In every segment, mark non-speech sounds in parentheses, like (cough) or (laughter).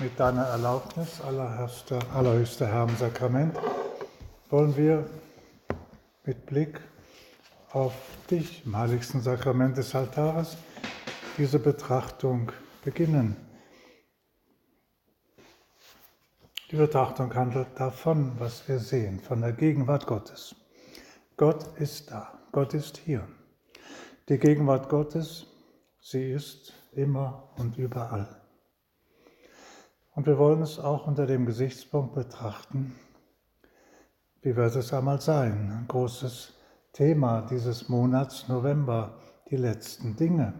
Mit deiner Erlaubnis, allerhöchster, allerhöchster Herr im Sakrament, wollen wir mit Blick auf dich im heiligsten Sakrament des Altares diese Betrachtung beginnen. Die Betrachtung handelt davon, was wir sehen, von der Gegenwart Gottes. Gott ist da, Gott ist hier. Die Gegenwart Gottes, sie ist immer und überall. Und wir wollen es auch unter dem Gesichtspunkt betrachten, wie wird es einmal sein? Ein großes Thema dieses Monats November, die letzten Dinge.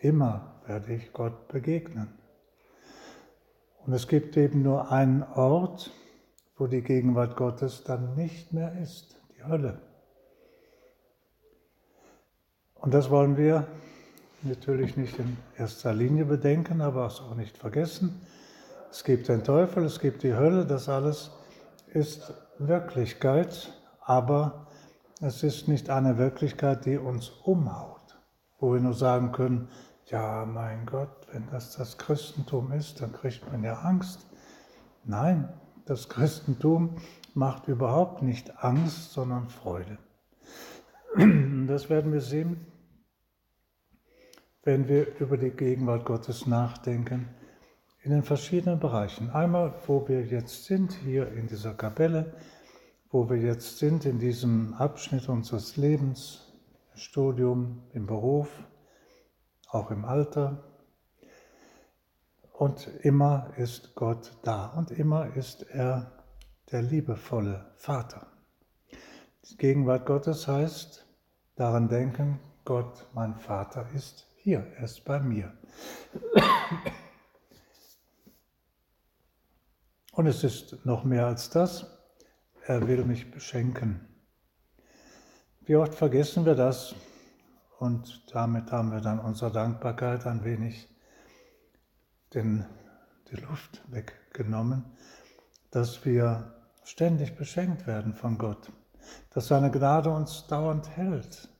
Immer werde ich Gott begegnen. Und es gibt eben nur einen Ort, wo die Gegenwart Gottes dann nicht mehr ist, die Hölle. Und das wollen wir natürlich nicht in erster Linie bedenken, aber auch nicht vergessen. Es gibt den Teufel, es gibt die Hölle, das alles ist Wirklichkeit, aber es ist nicht eine Wirklichkeit, die uns umhaut, wo wir nur sagen können, ja, mein Gott, wenn das das Christentum ist, dann kriegt man ja Angst. Nein, das Christentum macht überhaupt nicht Angst, sondern Freude. Das werden wir sehen wenn wir über die Gegenwart Gottes nachdenken, in den verschiedenen Bereichen. Einmal, wo wir jetzt sind, hier in dieser Kapelle, wo wir jetzt sind, in diesem Abschnitt unseres Lebens, Studium, im Beruf, auch im Alter. Und immer ist Gott da und immer ist er der liebevolle Vater. Die Gegenwart Gottes heißt, daran denken, Gott, mein Vater, ist hier, er ist bei mir. Und es ist noch mehr als das. Er will mich beschenken. Wie oft vergessen wir das und damit haben wir dann unserer Dankbarkeit ein wenig den, die Luft weggenommen, dass wir ständig beschenkt werden von Gott, dass seine Gnade uns dauernd hält,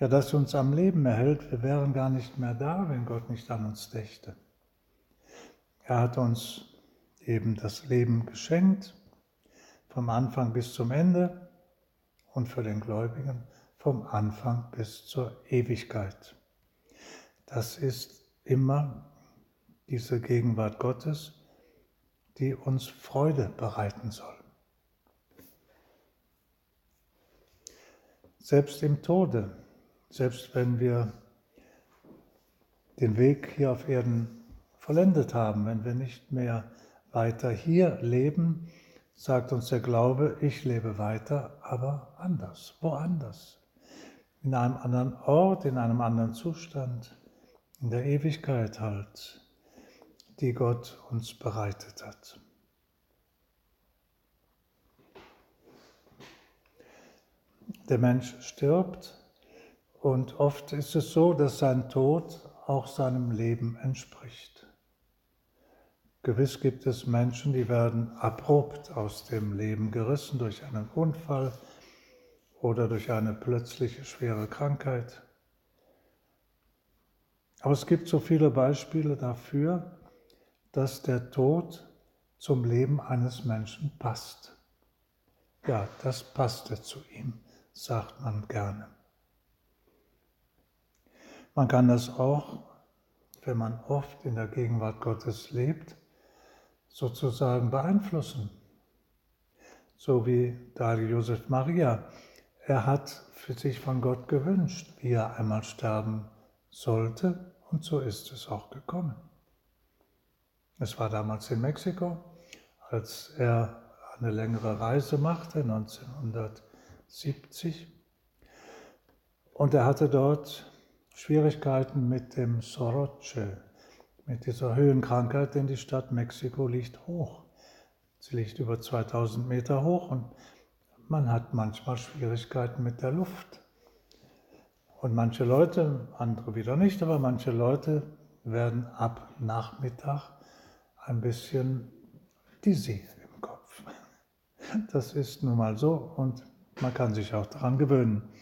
ja, das uns am Leben erhält. Wir wären gar nicht mehr da, wenn Gott nicht an uns dächte. Er hat uns eben das Leben geschenkt, vom Anfang bis zum Ende und für den Gläubigen vom Anfang bis zur Ewigkeit. Das ist immer diese Gegenwart Gottes, die uns Freude bereiten soll. Selbst im Tode selbst wenn wir den Weg hier auf Erden vollendet haben, wenn wir nicht mehr weiter hier leben, sagt uns der Glaube, ich lebe weiter, aber anders, woanders, in einem anderen Ort, in einem anderen Zustand, in der Ewigkeit halt, die Gott uns bereitet hat. Der Mensch stirbt, und oft ist es so, dass sein Tod auch seinem Leben entspricht. Gewiss gibt es Menschen, die werden abrupt aus dem Leben gerissen durch einen Unfall oder durch eine plötzliche schwere Krankheit. Aber es gibt so viele Beispiele dafür, dass der Tod zum Leben eines Menschen passt. Ja, das passte zu ihm, sagt man gerne. Man kann das auch, wenn man oft in der Gegenwart Gottes lebt, sozusagen beeinflussen. So wie Dali Josef Maria. Er hat für sich von Gott gewünscht, wie er einmal sterben sollte, und so ist es auch gekommen. Es war damals in Mexiko, als er eine längere Reise machte, 1970. Und er hatte dort Schwierigkeiten mit dem Soroche, mit dieser Höhenkrankheit, denn die Stadt Mexiko liegt hoch. Sie liegt über 2000 Meter hoch und man hat manchmal Schwierigkeiten mit der Luft. Und manche Leute, andere wieder nicht, aber manche Leute werden ab Nachmittag ein bisschen dizzy im Kopf. Das ist nun mal so und man kann sich auch daran gewöhnen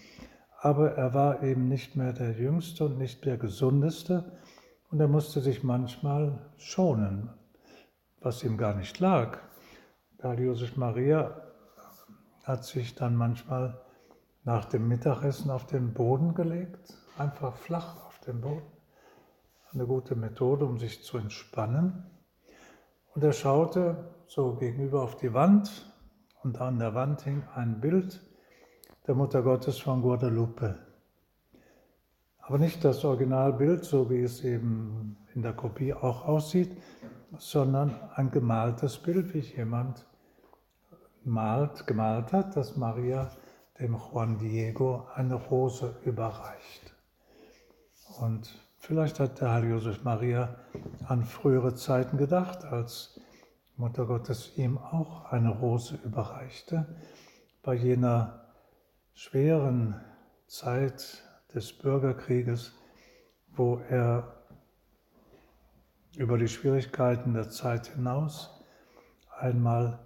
aber er war eben nicht mehr der Jüngste und nicht der Gesundeste Und er musste sich manchmal schonen, was ihm gar nicht lag. Da Josef Maria hat sich dann manchmal nach dem Mittagessen auf den Boden gelegt, einfach flach auf den Boden. Eine gute Methode, um sich zu entspannen. Und er schaute so gegenüber auf die Wand und an der Wand hing ein Bild der Mutter Gottes von Guadalupe. Aber nicht das Originalbild, so wie es eben in der Kopie auch aussieht, sondern ein gemaltes Bild, wie jemand malt, gemalt hat, dass Maria dem Juan Diego eine Rose überreicht. Und vielleicht hat der Heilige Josef Maria an frühere Zeiten gedacht, als Mutter Gottes ihm auch eine Rose überreichte, bei jener schweren Zeit des Bürgerkrieges, wo er über die Schwierigkeiten der Zeit hinaus einmal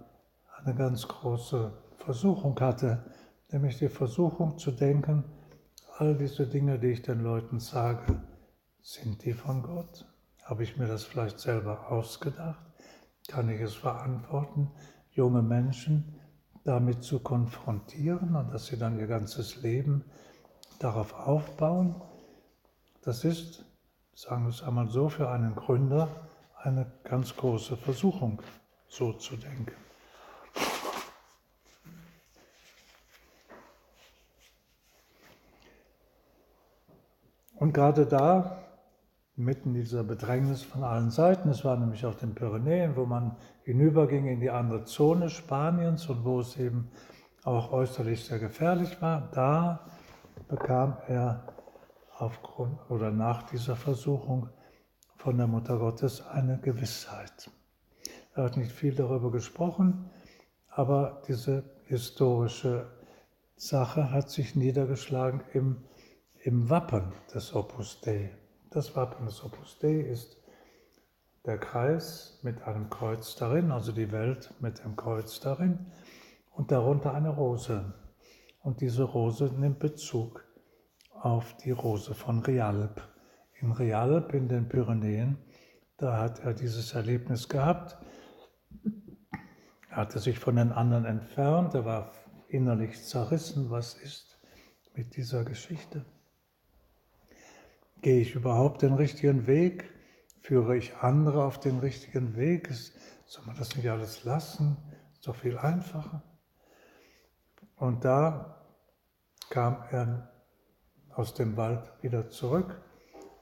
eine ganz große Versuchung hatte, nämlich die Versuchung zu denken, all diese Dinge, die ich den Leuten sage, sind die von Gott? Habe ich mir das vielleicht selber ausgedacht? Kann ich es verantworten, junge Menschen damit zu konfrontieren und dass sie dann ihr ganzes Leben darauf aufbauen? Das ist, sagen wir es einmal so, für einen Gründer eine ganz große Versuchung, so zu denken. Und gerade da, mitten dieser Bedrängnis von allen Seiten, es war nämlich auf den Pyrenäen, wo man hinüberging in die andere Zone Spaniens und wo es eben auch äußerlich sehr gefährlich war, da bekam er aufgrund oder nach dieser Versuchung von der Mutter Gottes eine Gewissheit. Er hat nicht viel darüber gesprochen, aber diese historische Sache hat sich niedergeschlagen im im Wappen des Opus Dei. Das Wappen des Opus Dei ist der Kreis mit einem Kreuz darin, also die Welt mit dem Kreuz darin und darunter eine Rose. Und diese Rose nimmt Bezug auf die Rose von Rialp. In Rialp in den Pyrenäen, da hat er dieses Erlebnis gehabt. Er hatte sich von den anderen entfernt, er war innerlich zerrissen, was ist mit dieser Geschichte. Gehe ich überhaupt den richtigen Weg? Führe ich andere auf den richtigen Weg? soll man das nicht alles lassen? Ist doch viel einfacher. Und da kam er aus dem Wald wieder zurück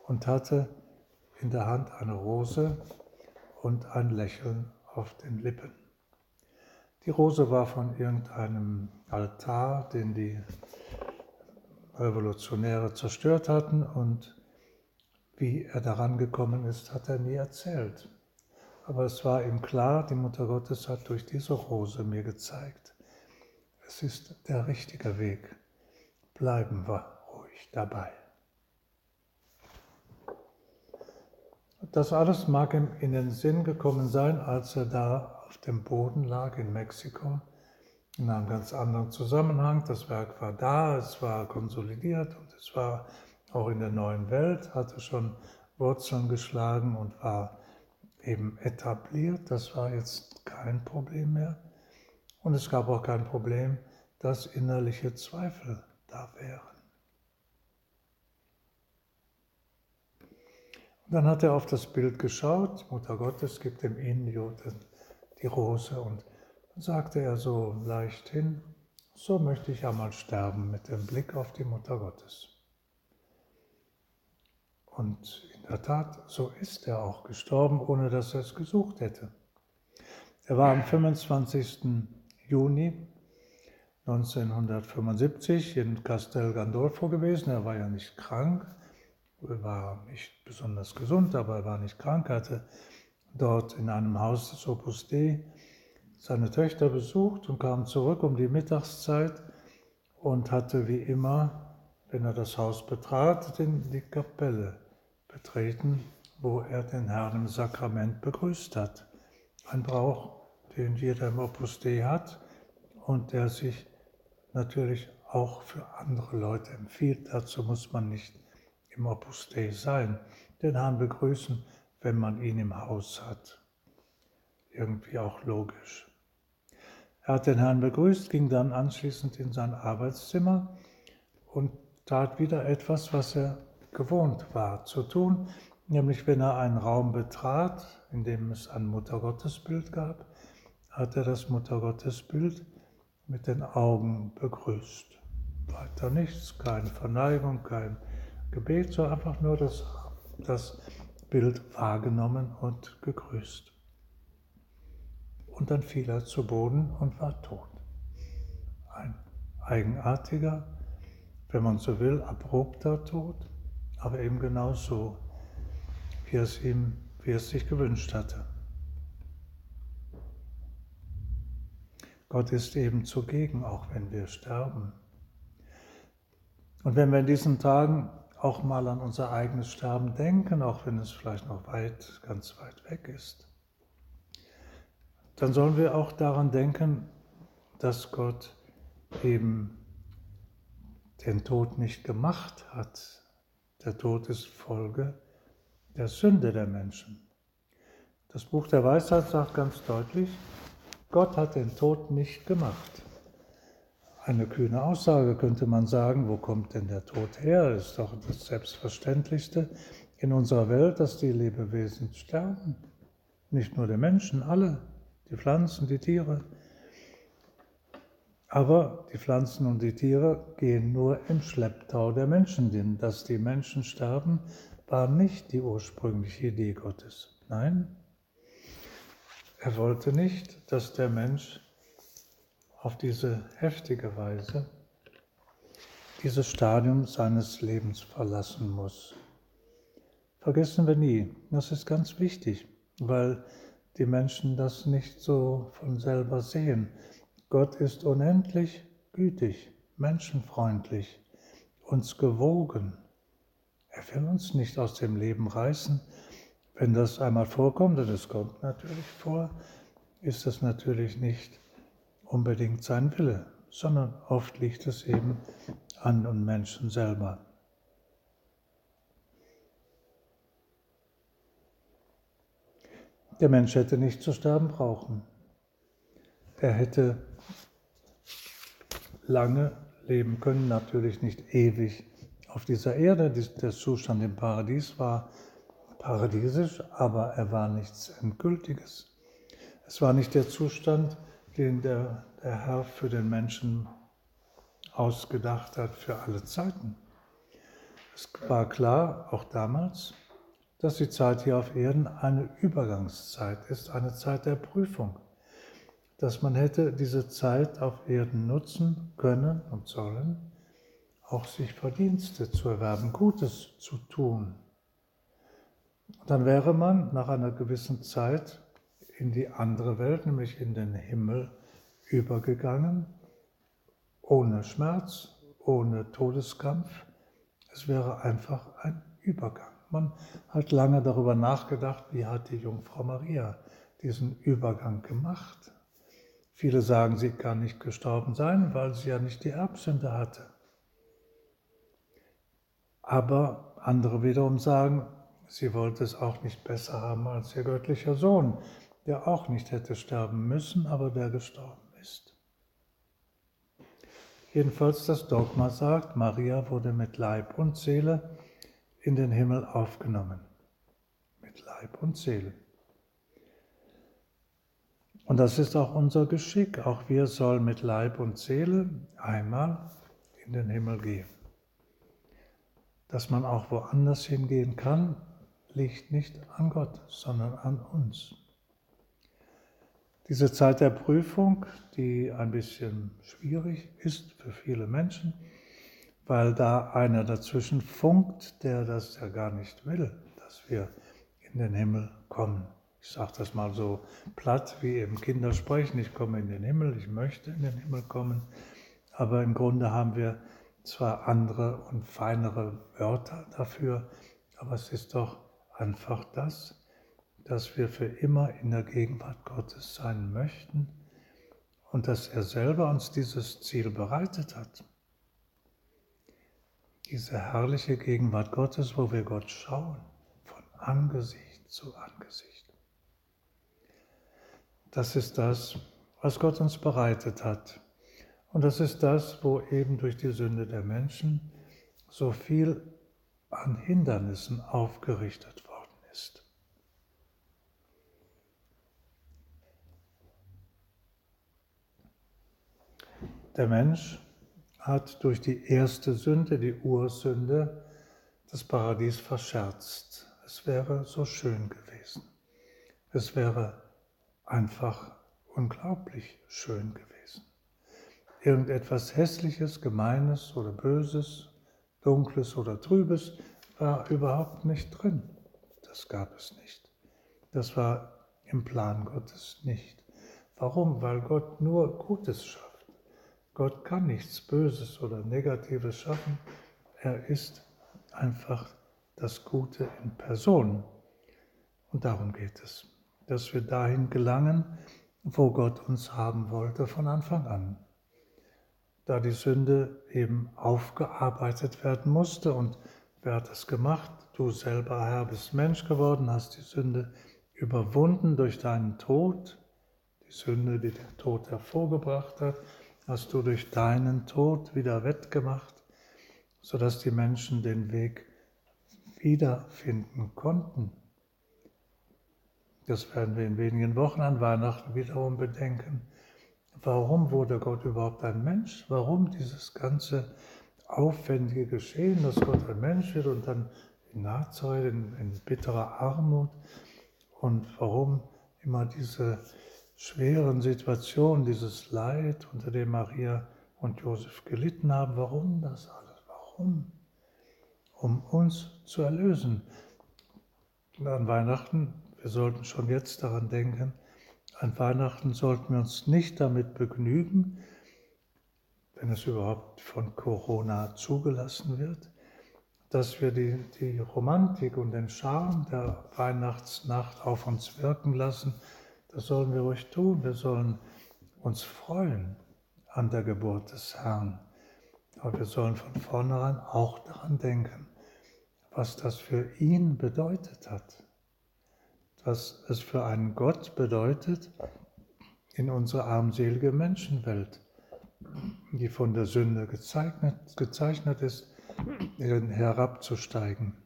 und hatte in der Hand eine Rose und ein Lächeln auf den Lippen. Die Rose war von irgendeinem Altar, den die Revolutionäre zerstört hatten und wie er daran gekommen ist, hat er nie erzählt. Aber es war ihm klar, die Mutter Gottes hat durch diese Rose mir gezeigt, es ist der richtige Weg. Bleiben wir ruhig dabei. Das alles mag ihm in den Sinn gekommen sein, als er da auf dem Boden lag in Mexiko, in einem ganz anderen Zusammenhang. Das Werk war da, es war konsolidiert und es war auch in der neuen Welt, hatte schon Wurzeln geschlagen und war eben etabliert. Das war jetzt kein Problem mehr. Und es gab auch kein Problem, dass innerliche Zweifel da wären. Und dann hat er auf das Bild geschaut, Mutter Gottes gibt dem Indio die Rose und dann sagte er so leicht hin, so möchte ich einmal sterben mit dem Blick auf die Mutter Gottes. Und in der Tat, so ist er auch gestorben, ohne dass er es gesucht hätte. Er war am 25. Juni 1975 in Castel Gandolfo gewesen. Er war ja nicht krank, er war nicht besonders gesund, aber er war nicht krank, er hatte dort in einem Haus des Opus Dei seine Töchter besucht und kam zurück um die Mittagszeit und hatte wie immer, wenn er das Haus betrat, die Kapelle betreten, wo er den Herrn im Sakrament begrüßt hat. Ein Brauch, den jeder im Opus Dei hat und der sich natürlich auch für andere Leute empfiehlt. Dazu muss man nicht im Opus Dei sein, den Herrn begrüßen, wenn man ihn im Haus hat. Irgendwie auch logisch. Er hat den Herrn begrüßt, ging dann anschließend in sein Arbeitszimmer und tat wieder etwas, was er gewohnt war zu tun, nämlich wenn er einen Raum betrat, in dem es ein Muttergottesbild gab, hat er das Muttergottesbild mit den Augen begrüßt. Weiter nichts, keine Verneigung, kein Gebet, so einfach nur das, das Bild wahrgenommen und gegrüßt. Und dann fiel er zu Boden und war tot. Ein eigenartiger, wenn man so will, abrupter Tod, aber eben genau so, wie es ihm, wie es sich gewünscht hatte. Gott ist eben zugegen, auch wenn wir sterben. Und wenn wir in diesen Tagen auch mal an unser eigenes Sterben denken, auch wenn es vielleicht noch weit, ganz weit weg ist, dann sollen wir auch daran denken, dass Gott eben den Tod nicht gemacht hat. Der Tod ist Folge der Sünde der Menschen. Das Buch der Weisheit sagt ganz deutlich, Gott hat den Tod nicht gemacht. Eine kühne Aussage könnte man sagen, wo kommt denn der Tod her? Ist doch das Selbstverständlichste in unserer Welt, dass die Lebewesen sterben. Nicht nur die Menschen, alle, die Pflanzen, die Tiere. Aber die Pflanzen und die Tiere gehen nur im Schlepptau der Menschen, denn dass die Menschen sterben, war nicht die ursprüngliche Idee Gottes. Nein, er wollte nicht, dass der Mensch auf diese heftige Weise dieses Stadium seines Lebens verlassen muss. Vergessen wir nie, das ist ganz wichtig, weil die Menschen das nicht so von selber sehen. Gott ist unendlich gütig, menschenfreundlich, uns gewogen. Er will uns nicht aus dem Leben reißen, wenn das einmal vorkommt, und es kommt natürlich vor, ist das natürlich nicht unbedingt sein Wille, sondern oft liegt es eben an den Menschen selber. Der Mensch hätte nicht zu sterben brauchen. Er hätte lange leben können, natürlich nicht ewig auf dieser Erde. Der Zustand im Paradies war paradiesisch, aber er war nichts Endgültiges. Es war nicht der Zustand, den der, der Herr für den Menschen ausgedacht hat für alle Zeiten. Es war klar, auch damals, dass die Zeit hier auf Erden eine Übergangszeit ist, eine Zeit der Prüfung, dass man hätte diese Zeit auf Erden nutzen können und sollen, auch sich Verdienste zu erwerben, Gutes zu tun, dann wäre man nach einer gewissen Zeit in die andere Welt, nämlich in den Himmel, übergegangen, ohne Schmerz, ohne Todeskampf. Es wäre einfach ein Übergang. Man hat lange darüber nachgedacht, wie hat die Jungfrau Maria diesen Übergang gemacht. Viele sagen, sie kann nicht gestorben sein, weil sie ja nicht die Erbsünde hatte. Aber andere wiederum sagen, Sie wollte es auch nicht besser haben als ihr göttlicher Sohn, der auch nicht hätte sterben müssen, aber der gestorben ist. Jedenfalls das Dogma sagt, Maria wurde mit Leib und Seele in den Himmel aufgenommen. Mit Leib und Seele. Und das ist auch unser Geschick. Auch wir sollen mit Leib und Seele einmal in den Himmel gehen. Dass man auch woanders hingehen kann, liegt nicht an Gott, sondern an uns. Diese Zeit der Prüfung, die ein bisschen schwierig ist für viele Menschen, weil da einer dazwischen funkt, der das ja gar nicht will, dass wir in den Himmel kommen. Ich sage das mal so platt, wie eben Kinder sprechen, ich komme in den Himmel, ich möchte in den Himmel kommen, aber im Grunde haben wir zwar andere und feinere Wörter dafür, aber es ist doch einfach das, dass wir für immer in der Gegenwart Gottes sein möchten und dass er selber uns dieses Ziel bereitet hat. diese herrliche Gegenwart Gottes, wo wir Gott schauen, von Angesicht zu Angesicht. Das ist das, was Gott uns bereitet hat. Und das ist das, wo eben durch die Sünde der Menschen so viel an Hindernissen aufgerichtet worden ist. Der Mensch hat durch die erste Sünde, die Ursünde, das Paradies verscherzt. Es wäre so schön gewesen. Es wäre einfach unglaublich schön gewesen. Irgendetwas Hässliches, Gemeines oder Böses, Dunkles oder Trübes war überhaupt nicht drin. Das gab es nicht. Das war im Plan Gottes nicht. Warum? Weil Gott nur Gutes schafft. Gott kann nichts Böses oder Negatives schaffen. Er ist einfach das Gute in Person. Und darum geht es, dass wir dahin gelangen, wo Gott uns haben wollte von Anfang an. Da die Sünde eben aufgearbeitet werden musste und wer hat das gemacht? Du selber, Herr, bist Mensch geworden, hast die Sünde überwunden durch deinen Tod, die Sünde, die der Tod hervorgebracht hat hast du durch deinen Tod wieder wettgemacht, sodass die Menschen den Weg wiederfinden konnten. Das werden wir in wenigen Wochen an Weihnachten wiederum bedenken. Warum wurde Gott überhaupt ein Mensch? Warum dieses ganze aufwendige Geschehen, dass Gott ein Mensch wird und dann in Nazareth in, in bitterer Armut? Und warum immer diese schweren Situation, dieses Leid, unter dem Maria und Josef gelitten haben. Warum das alles? Warum? Um uns zu erlösen. An Weihnachten, wir sollten schon jetzt daran denken, an Weihnachten sollten wir uns nicht damit begnügen, wenn es überhaupt von Corona zugelassen wird, dass wir die, die Romantik und den Charme der Weihnachtsnacht auf uns wirken lassen das sollen wir ruhig tun. Wir sollen uns freuen an der Geburt des Herrn. Aber wir sollen von vornherein auch daran denken, was das für ihn bedeutet hat. Was es für einen Gott bedeutet in unsere armselige Menschenwelt, die von der Sünde gezeichnet, gezeichnet ist, herabzusteigen.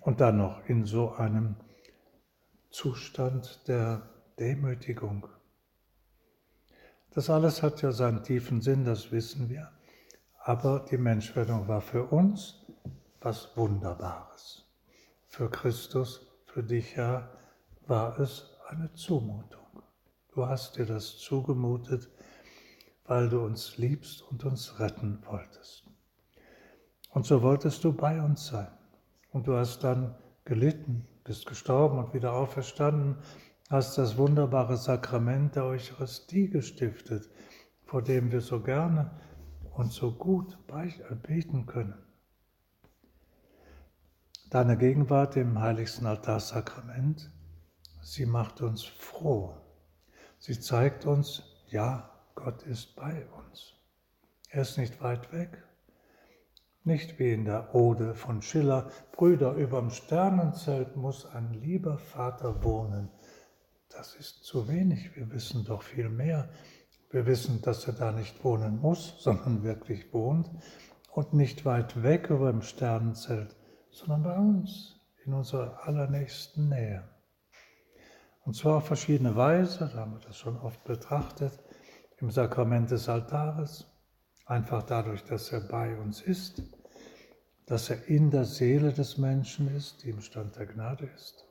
Und dann noch in so einem Zustand der Demütigung. Das alles hat ja seinen tiefen Sinn, das wissen wir. Aber die Menschwerdung war für uns was Wunderbares. Für Christus, für dich, Herr, war es eine Zumutung. Du hast dir das zugemutet, weil du uns liebst und uns retten wolltest. Und so wolltest du bei uns sein. Und du hast dann gelitten, bist gestorben und wieder auferstanden, hast das wunderbare Sakrament der Eucharistie gestiftet, vor dem wir so gerne und so gut beten können. Deine Gegenwart im heiligsten Altarsakrament, sie macht uns froh. Sie zeigt uns, ja, Gott ist bei uns. Er ist nicht weit weg, nicht wie in der Ode von Schiller, Brüder, überm Sternenzelt muss ein lieber Vater wohnen. Das ist zu wenig, wir wissen doch viel mehr. Wir wissen, dass er da nicht wohnen muss, sondern wirklich wohnt und nicht weit weg über dem Sternenzelt, sondern bei uns, in unserer allernächsten Nähe. Und zwar auf verschiedene Weise, da haben wir das schon oft betrachtet, im Sakrament des Altares, einfach dadurch, dass er bei uns ist, dass er in der Seele des Menschen ist, die im Stand der Gnade ist,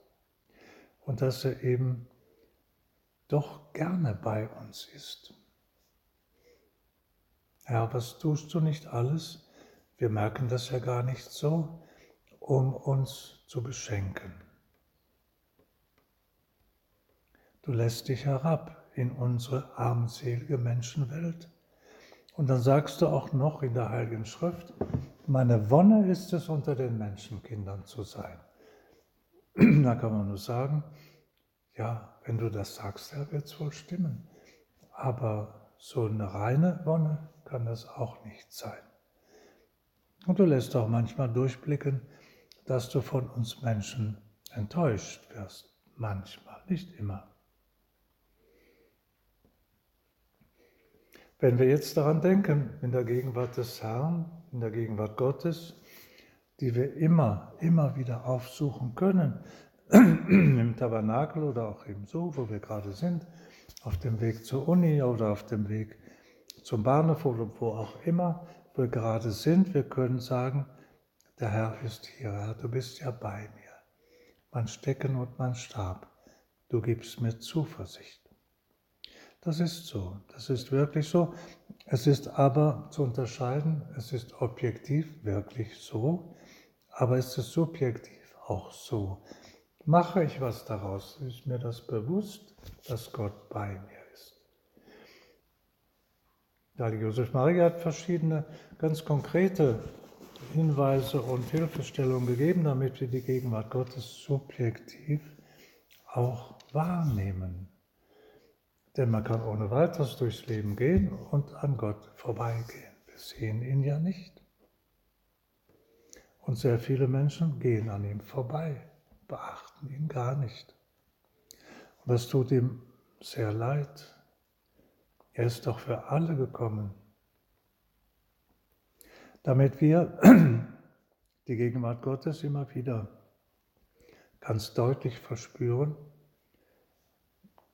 und dass er eben doch gerne bei uns ist. Herr, was tust du nicht alles? Wir merken das ja gar nicht so, um uns zu beschenken. Du lässt dich herab in unsere armselige Menschenwelt. Und dann sagst du auch noch in der Heiligen Schrift, meine Wonne ist es, unter den Menschenkindern zu sein. (clears throat) da kann man nur sagen, ja, wenn du das sagst, Herr, wird es wohl stimmen. Aber so eine reine Wonne kann das auch nicht sein. Und du lässt auch manchmal durchblicken, dass du von uns Menschen enttäuscht wirst. Manchmal, nicht immer. Wenn wir jetzt daran denken, in der Gegenwart des Herrn, in der Gegenwart Gottes, die wir immer, immer wieder aufsuchen können, (clears throat) im Tabernakel oder auch eben so, wo wir gerade sind, auf dem Weg zur Uni oder auf dem Weg zum Bahnhof oder wo auch immer wir gerade sind, wir können sagen, der Herr ist hier, Herr, du bist ja bei mir. Mein Stecken und mein Stab, du gibst mir Zuversicht. Das ist so, das ist wirklich so. Es ist aber zu unterscheiden, es ist objektiv wirklich so, aber es ist subjektiv auch so. Mache ich was daraus? Ist mir das bewusst, dass Gott bei mir ist? Ja, Josef Maria hat verschiedene ganz konkrete Hinweise und Hilfestellungen gegeben, damit wir die Gegenwart Gottes subjektiv auch wahrnehmen. Denn man kann ohne weiteres durchs Leben gehen und an Gott vorbeigehen. Wir sehen ihn ja nicht. Und sehr viele Menschen gehen an ihm vorbei, beachten ihn gar nicht. Und das tut ihm sehr leid. Er ist doch für alle gekommen, damit wir (clears throat) die Gegenwart Gottes immer wieder ganz deutlich verspüren,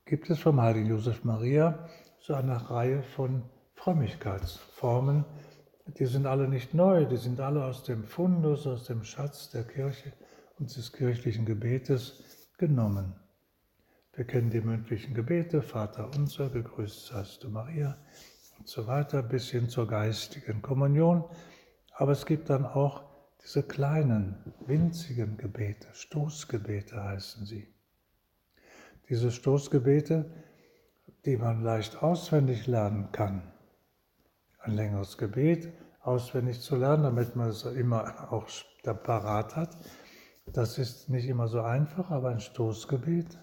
gibt es vom heiligen Josef Maria so eine Reihe von Frömmigkeitsformen. Die sind alle nicht neu, die sind alle aus dem Fundus, aus dem Schatz der Kirche und des kirchlichen Gebetes genommen. Wir kennen die mündlichen Gebete, Vater unser, gegrüßt seist du Maria und so weiter, bis hin zur geistigen Kommunion. Aber es gibt dann auch diese kleinen, winzigen Gebete, Stoßgebete heißen sie. Diese Stoßgebete, die man leicht auswendig lernen kann. Ein längeres Gebet auswendig zu lernen, damit man es immer auch parat hat, das ist nicht immer so einfach, aber ein Stoßgebet,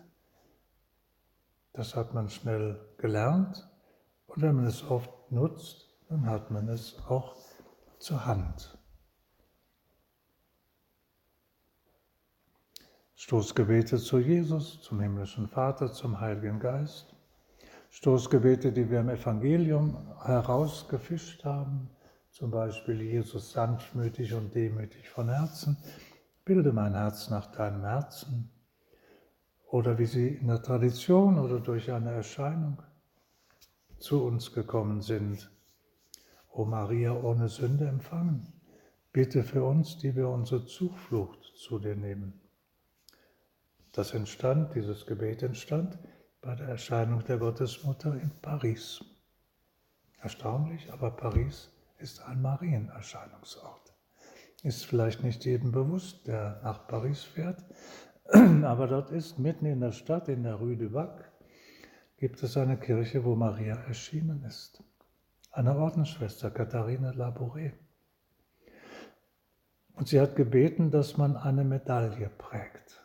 das hat man schnell gelernt. Und wenn man es oft nutzt, dann hat man es auch zur Hand. Stoßgebete zu Jesus, zum himmlischen Vater, zum Heiligen Geist. Stoßgebete, die wir im Evangelium herausgefischt haben, zum Beispiel Jesus sanftmütig und demütig von Herzen, bilde mein Herz nach deinem Herzen. Oder wie sie in der Tradition oder durch eine Erscheinung zu uns gekommen sind. O Maria ohne Sünde empfangen, bitte für uns, die wir unsere Zuflucht zu dir nehmen. Das entstand, dieses Gebet entstand bei der Erscheinung der Gottesmutter in Paris. Erstaunlich, aber Paris ist ein Marienerscheinungsort. Ist vielleicht nicht jedem bewusst, der nach Paris fährt, (clears throat) aber dort ist mitten in der Stadt, in der Rue du Bac, gibt es eine Kirche, wo Maria erschienen ist einer Ordensschwester, Katharine Labouré. Und sie hat gebeten, dass man eine Medaille prägt.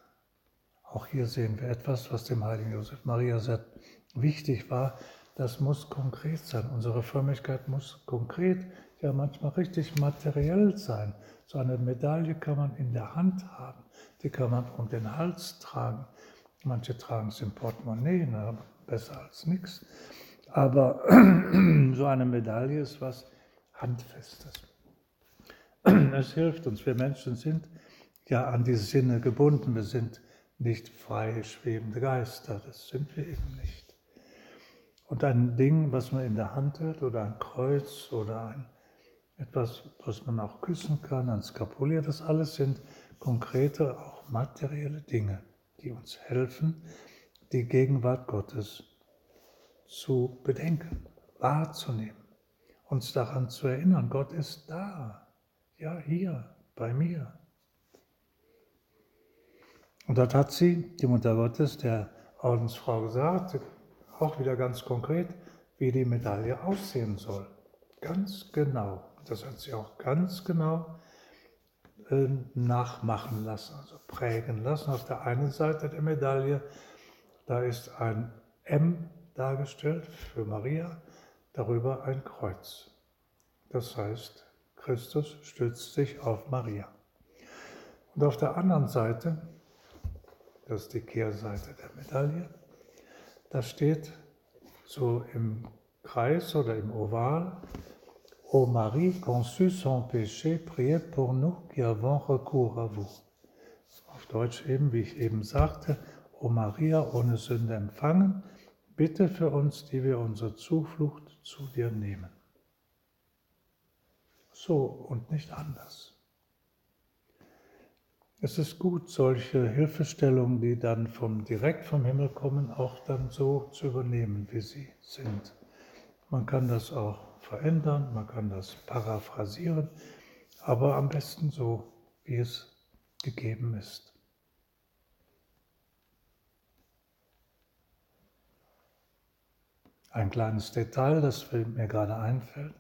Auch hier sehen wir etwas, was dem heiligen Josef Maria sehr wichtig war. Das muss konkret sein. Unsere Förmigkeit muss konkret, ja manchmal richtig materiell sein. So eine Medaille kann man in der Hand haben, die kann man um den Hals tragen. Manche tragen es im Portemonnaie, na, besser als nichts. Aber (clears throat) so eine Medaille ist was Handfestes. Es hilft uns. Wir Menschen sind ja an die Sinne gebunden. Wir sind nicht frei schwebende Geister. Das sind wir eben nicht. Und ein Ding, was man in der Hand hält, oder ein Kreuz oder ein, etwas, was man auch küssen kann, ein Skapulier, das alles sind konkrete, auch materielle Dinge, die uns helfen, die Gegenwart Gottes zu bedenken, wahrzunehmen, uns daran zu erinnern, Gott ist da, ja hier bei mir. Und dort hat sie, die Mutter Gottes, der Ordensfrau gesagt, auch wieder ganz konkret, wie die Medaille aussehen soll. Ganz genau. Das hat sie auch ganz genau äh, nachmachen lassen, also prägen lassen. Auf der einen Seite der Medaille, da ist ein M dargestellt für Maria. darüber ein Kreuz. Das heißt, Christus stützt sich auf Maria. Und auf der anderen Seite, das ist die Kehrseite der Medaille, da steht so im Kreis oder im Oval, Ô Marie conçue sans péché, priez pour nous qui avons recours à vous. Auf Deutsch eben, wie ich eben sagte, O Maria ohne Sünde empfangen, bitte für uns, die wir unsere Zuflucht zu dir nehmen. So und nicht anders. Es ist gut, solche Hilfestellungen, die dann vom, direkt vom Himmel kommen, auch dann so zu übernehmen, wie sie sind. Man kann das auch verändern, man kann das paraphrasieren, aber am besten so, wie es gegeben ist. Ein kleines Detail, das mir gerade einfällt,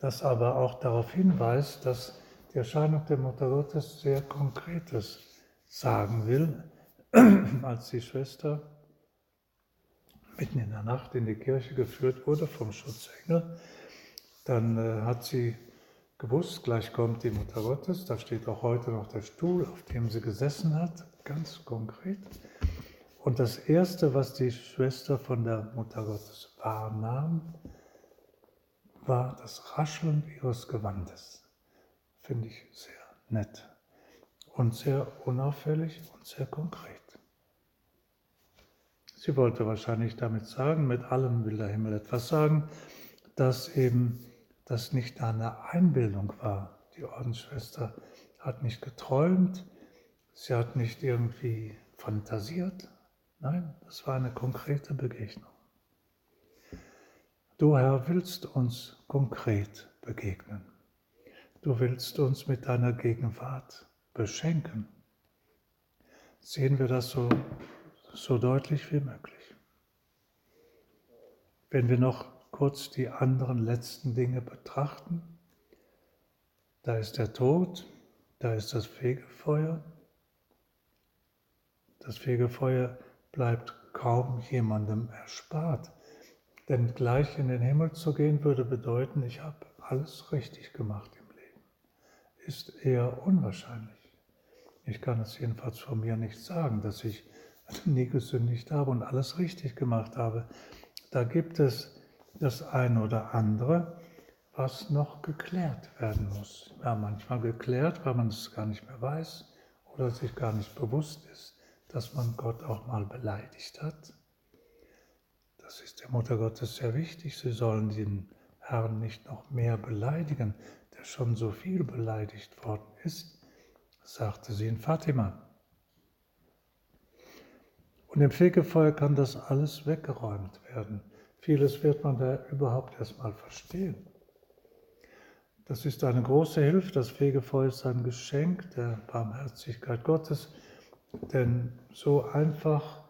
das aber auch darauf hinweist, dass die Erscheinung der Mutter Gottes sehr Konkretes sagen will, (clears throat) als die Schwester mitten in der Nacht in die Kirche geführt wurde vom Schutzengel, dann äh, hat sie gewusst, gleich kommt die Mutter Gottes, da steht auch heute noch der Stuhl, auf dem sie gesessen hat, ganz konkret. Und das Erste, was die Schwester von der Mutter Gottes wahrnahm, war das Rascheln ihres Gewandes. Finde ich sehr nett und sehr unauffällig und sehr konkret. Sie wollte wahrscheinlich damit sagen, mit allem will der Himmel etwas sagen, dass eben das nicht eine Einbildung war. Die Ordensschwester hat nicht geträumt, sie hat nicht irgendwie fantasiert, Nein, das war eine konkrete Begegnung. Du Herr willst uns konkret begegnen. Du willst uns mit deiner Gegenwart beschenken. Sehen wir das so, so deutlich wie möglich. Wenn wir noch kurz die anderen letzten Dinge betrachten, da ist der Tod, da ist das Fegefeuer. Das Fegefeuer bleibt kaum jemandem erspart. Denn gleich in den Himmel zu gehen würde bedeuten, ich habe alles richtig gemacht im Leben. Ist eher unwahrscheinlich. Ich kann es jedenfalls von mir nicht sagen, dass ich (laughs) nie gesündigt habe und alles richtig gemacht habe. Da gibt es das eine oder andere, was noch geklärt werden muss. Ja, manchmal geklärt, weil man es gar nicht mehr weiß oder sich gar nicht bewusst ist dass man Gott auch mal beleidigt hat. Das ist der Mutter Gottes sehr wichtig. Sie sollen den Herrn nicht noch mehr beleidigen, der schon so viel beleidigt worden ist, sagte sie in Fatima. Und im Fegefeuer kann das alles weggeräumt werden. Vieles wird man da überhaupt erstmal verstehen. Das ist eine große Hilfe. Das Fegefeuer ist ein Geschenk der Barmherzigkeit Gottes denn so einfach,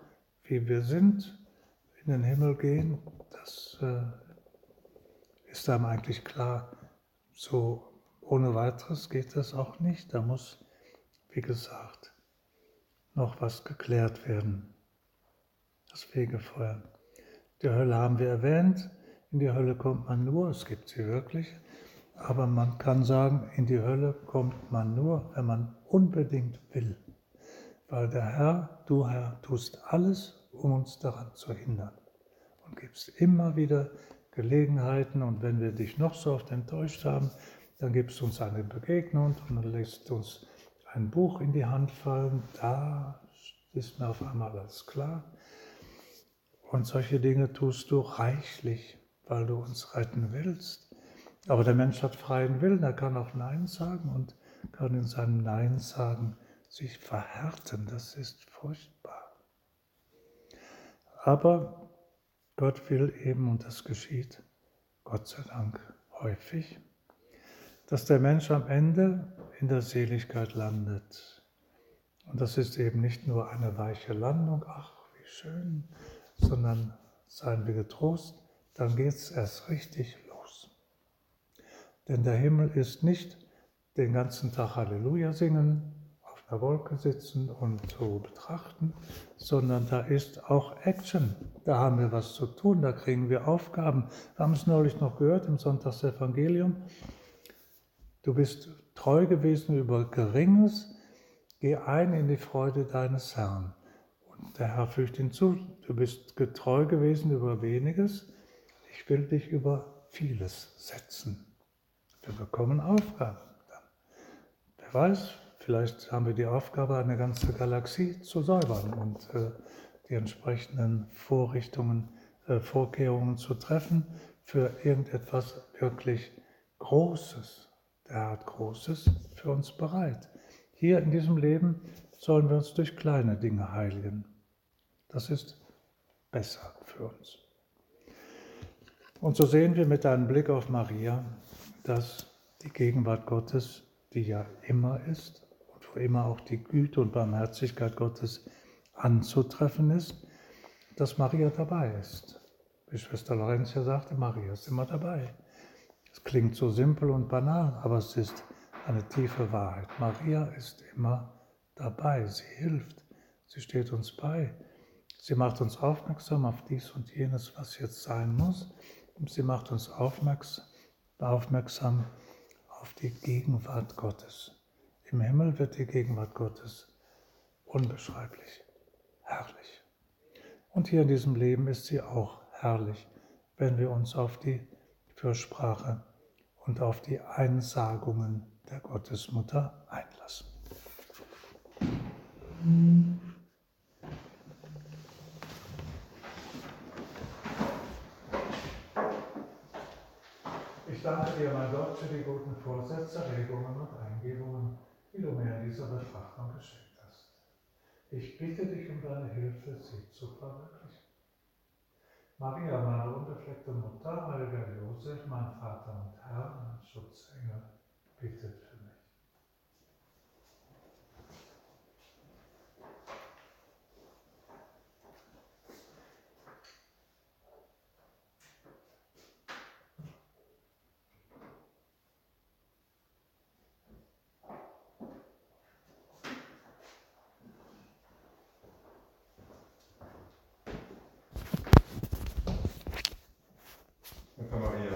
wie wir sind, in den Himmel gehen, das äh, ist einem eigentlich klar. So ohne weiteres geht das auch nicht. Da muss, wie gesagt, noch was geklärt werden. Das Fegefeuer. Die Hölle haben wir erwähnt. In die Hölle kommt man nur, es gibt sie wirklich. Aber man kann sagen, in die Hölle kommt man nur, wenn man unbedingt will weil der Herr, du Herr, tust alles, um uns daran zu hindern und gibst immer wieder Gelegenheiten und wenn wir dich noch so oft enttäuscht haben, dann gibst du uns eine Begegnung und lässt uns ein Buch in die Hand fallen, da ist mir auf einmal alles klar. Und solche Dinge tust du reichlich, weil du uns retten willst. Aber der Mensch hat freien Willen, er kann auch Nein sagen und kann in seinem Nein sagen, sich verhärten, das ist furchtbar. Aber Gott will eben, und das geschieht, Gott sei Dank häufig, dass der Mensch am Ende in der Seligkeit landet. Und das ist eben nicht nur eine weiche Landung, ach, wie schön, sondern seien wir getrost, dann geht es erst richtig los. Denn der Himmel ist nicht den ganzen Tag Halleluja singen, einer Wolke sitzen und so betrachten, sondern da ist auch Action. Da haben wir was zu tun, da kriegen wir Aufgaben. Wir haben es neulich noch gehört im Sonntagsevangelium. Du bist treu gewesen über Geringes, geh ein in die Freude deines Herrn. Und der Herr fügt hinzu, du bist getreu gewesen über weniges, ich will dich über vieles setzen. Wir bekommen Aufgaben. Wer weiß, vielleicht haben wir die Aufgabe, eine ganze Galaxie zu säubern und äh, die entsprechenden Vorrichtungen, äh, Vorkehrungen zu treffen für irgendetwas wirklich Großes. Er hat Großes für uns bereit. Hier in diesem Leben sollen wir uns durch kleine Dinge heiligen. Das ist besser für uns. Und so sehen wir mit einem Blick auf Maria, dass die Gegenwart Gottes, die ja immer ist immer auch die Güte und Barmherzigkeit Gottes anzutreffen ist, dass Maria dabei ist. Wie Schwester Lorenz sagte, Maria ist immer dabei. Es klingt so simpel und banal, aber es ist eine tiefe Wahrheit. Maria ist immer dabei, sie hilft, sie steht uns bei, sie macht uns aufmerksam auf dies und jenes, was jetzt sein muss, und sie macht uns aufmerksam, aufmerksam auf die Gegenwart Gottes. Im Himmel wird die Gegenwart Gottes unbeschreiblich, herrlich. Und hier in diesem Leben ist sie auch herrlich, wenn wir uns auf die Fürsprache und auf die Einsagungen der Gottesmutter einlassen. Ich danke dir, mein Gott, für die guten Vorsätze, Regungen und Eingebungen, die du mir dieser Betrachtung geschenkt hast. Ich bitte dich um deine Hilfe, sie zu verwirklichen. Maria, meine unbefleckte Mutter, heiliger Josef, mein Vater und Herr, mein Schutzengel, bittet.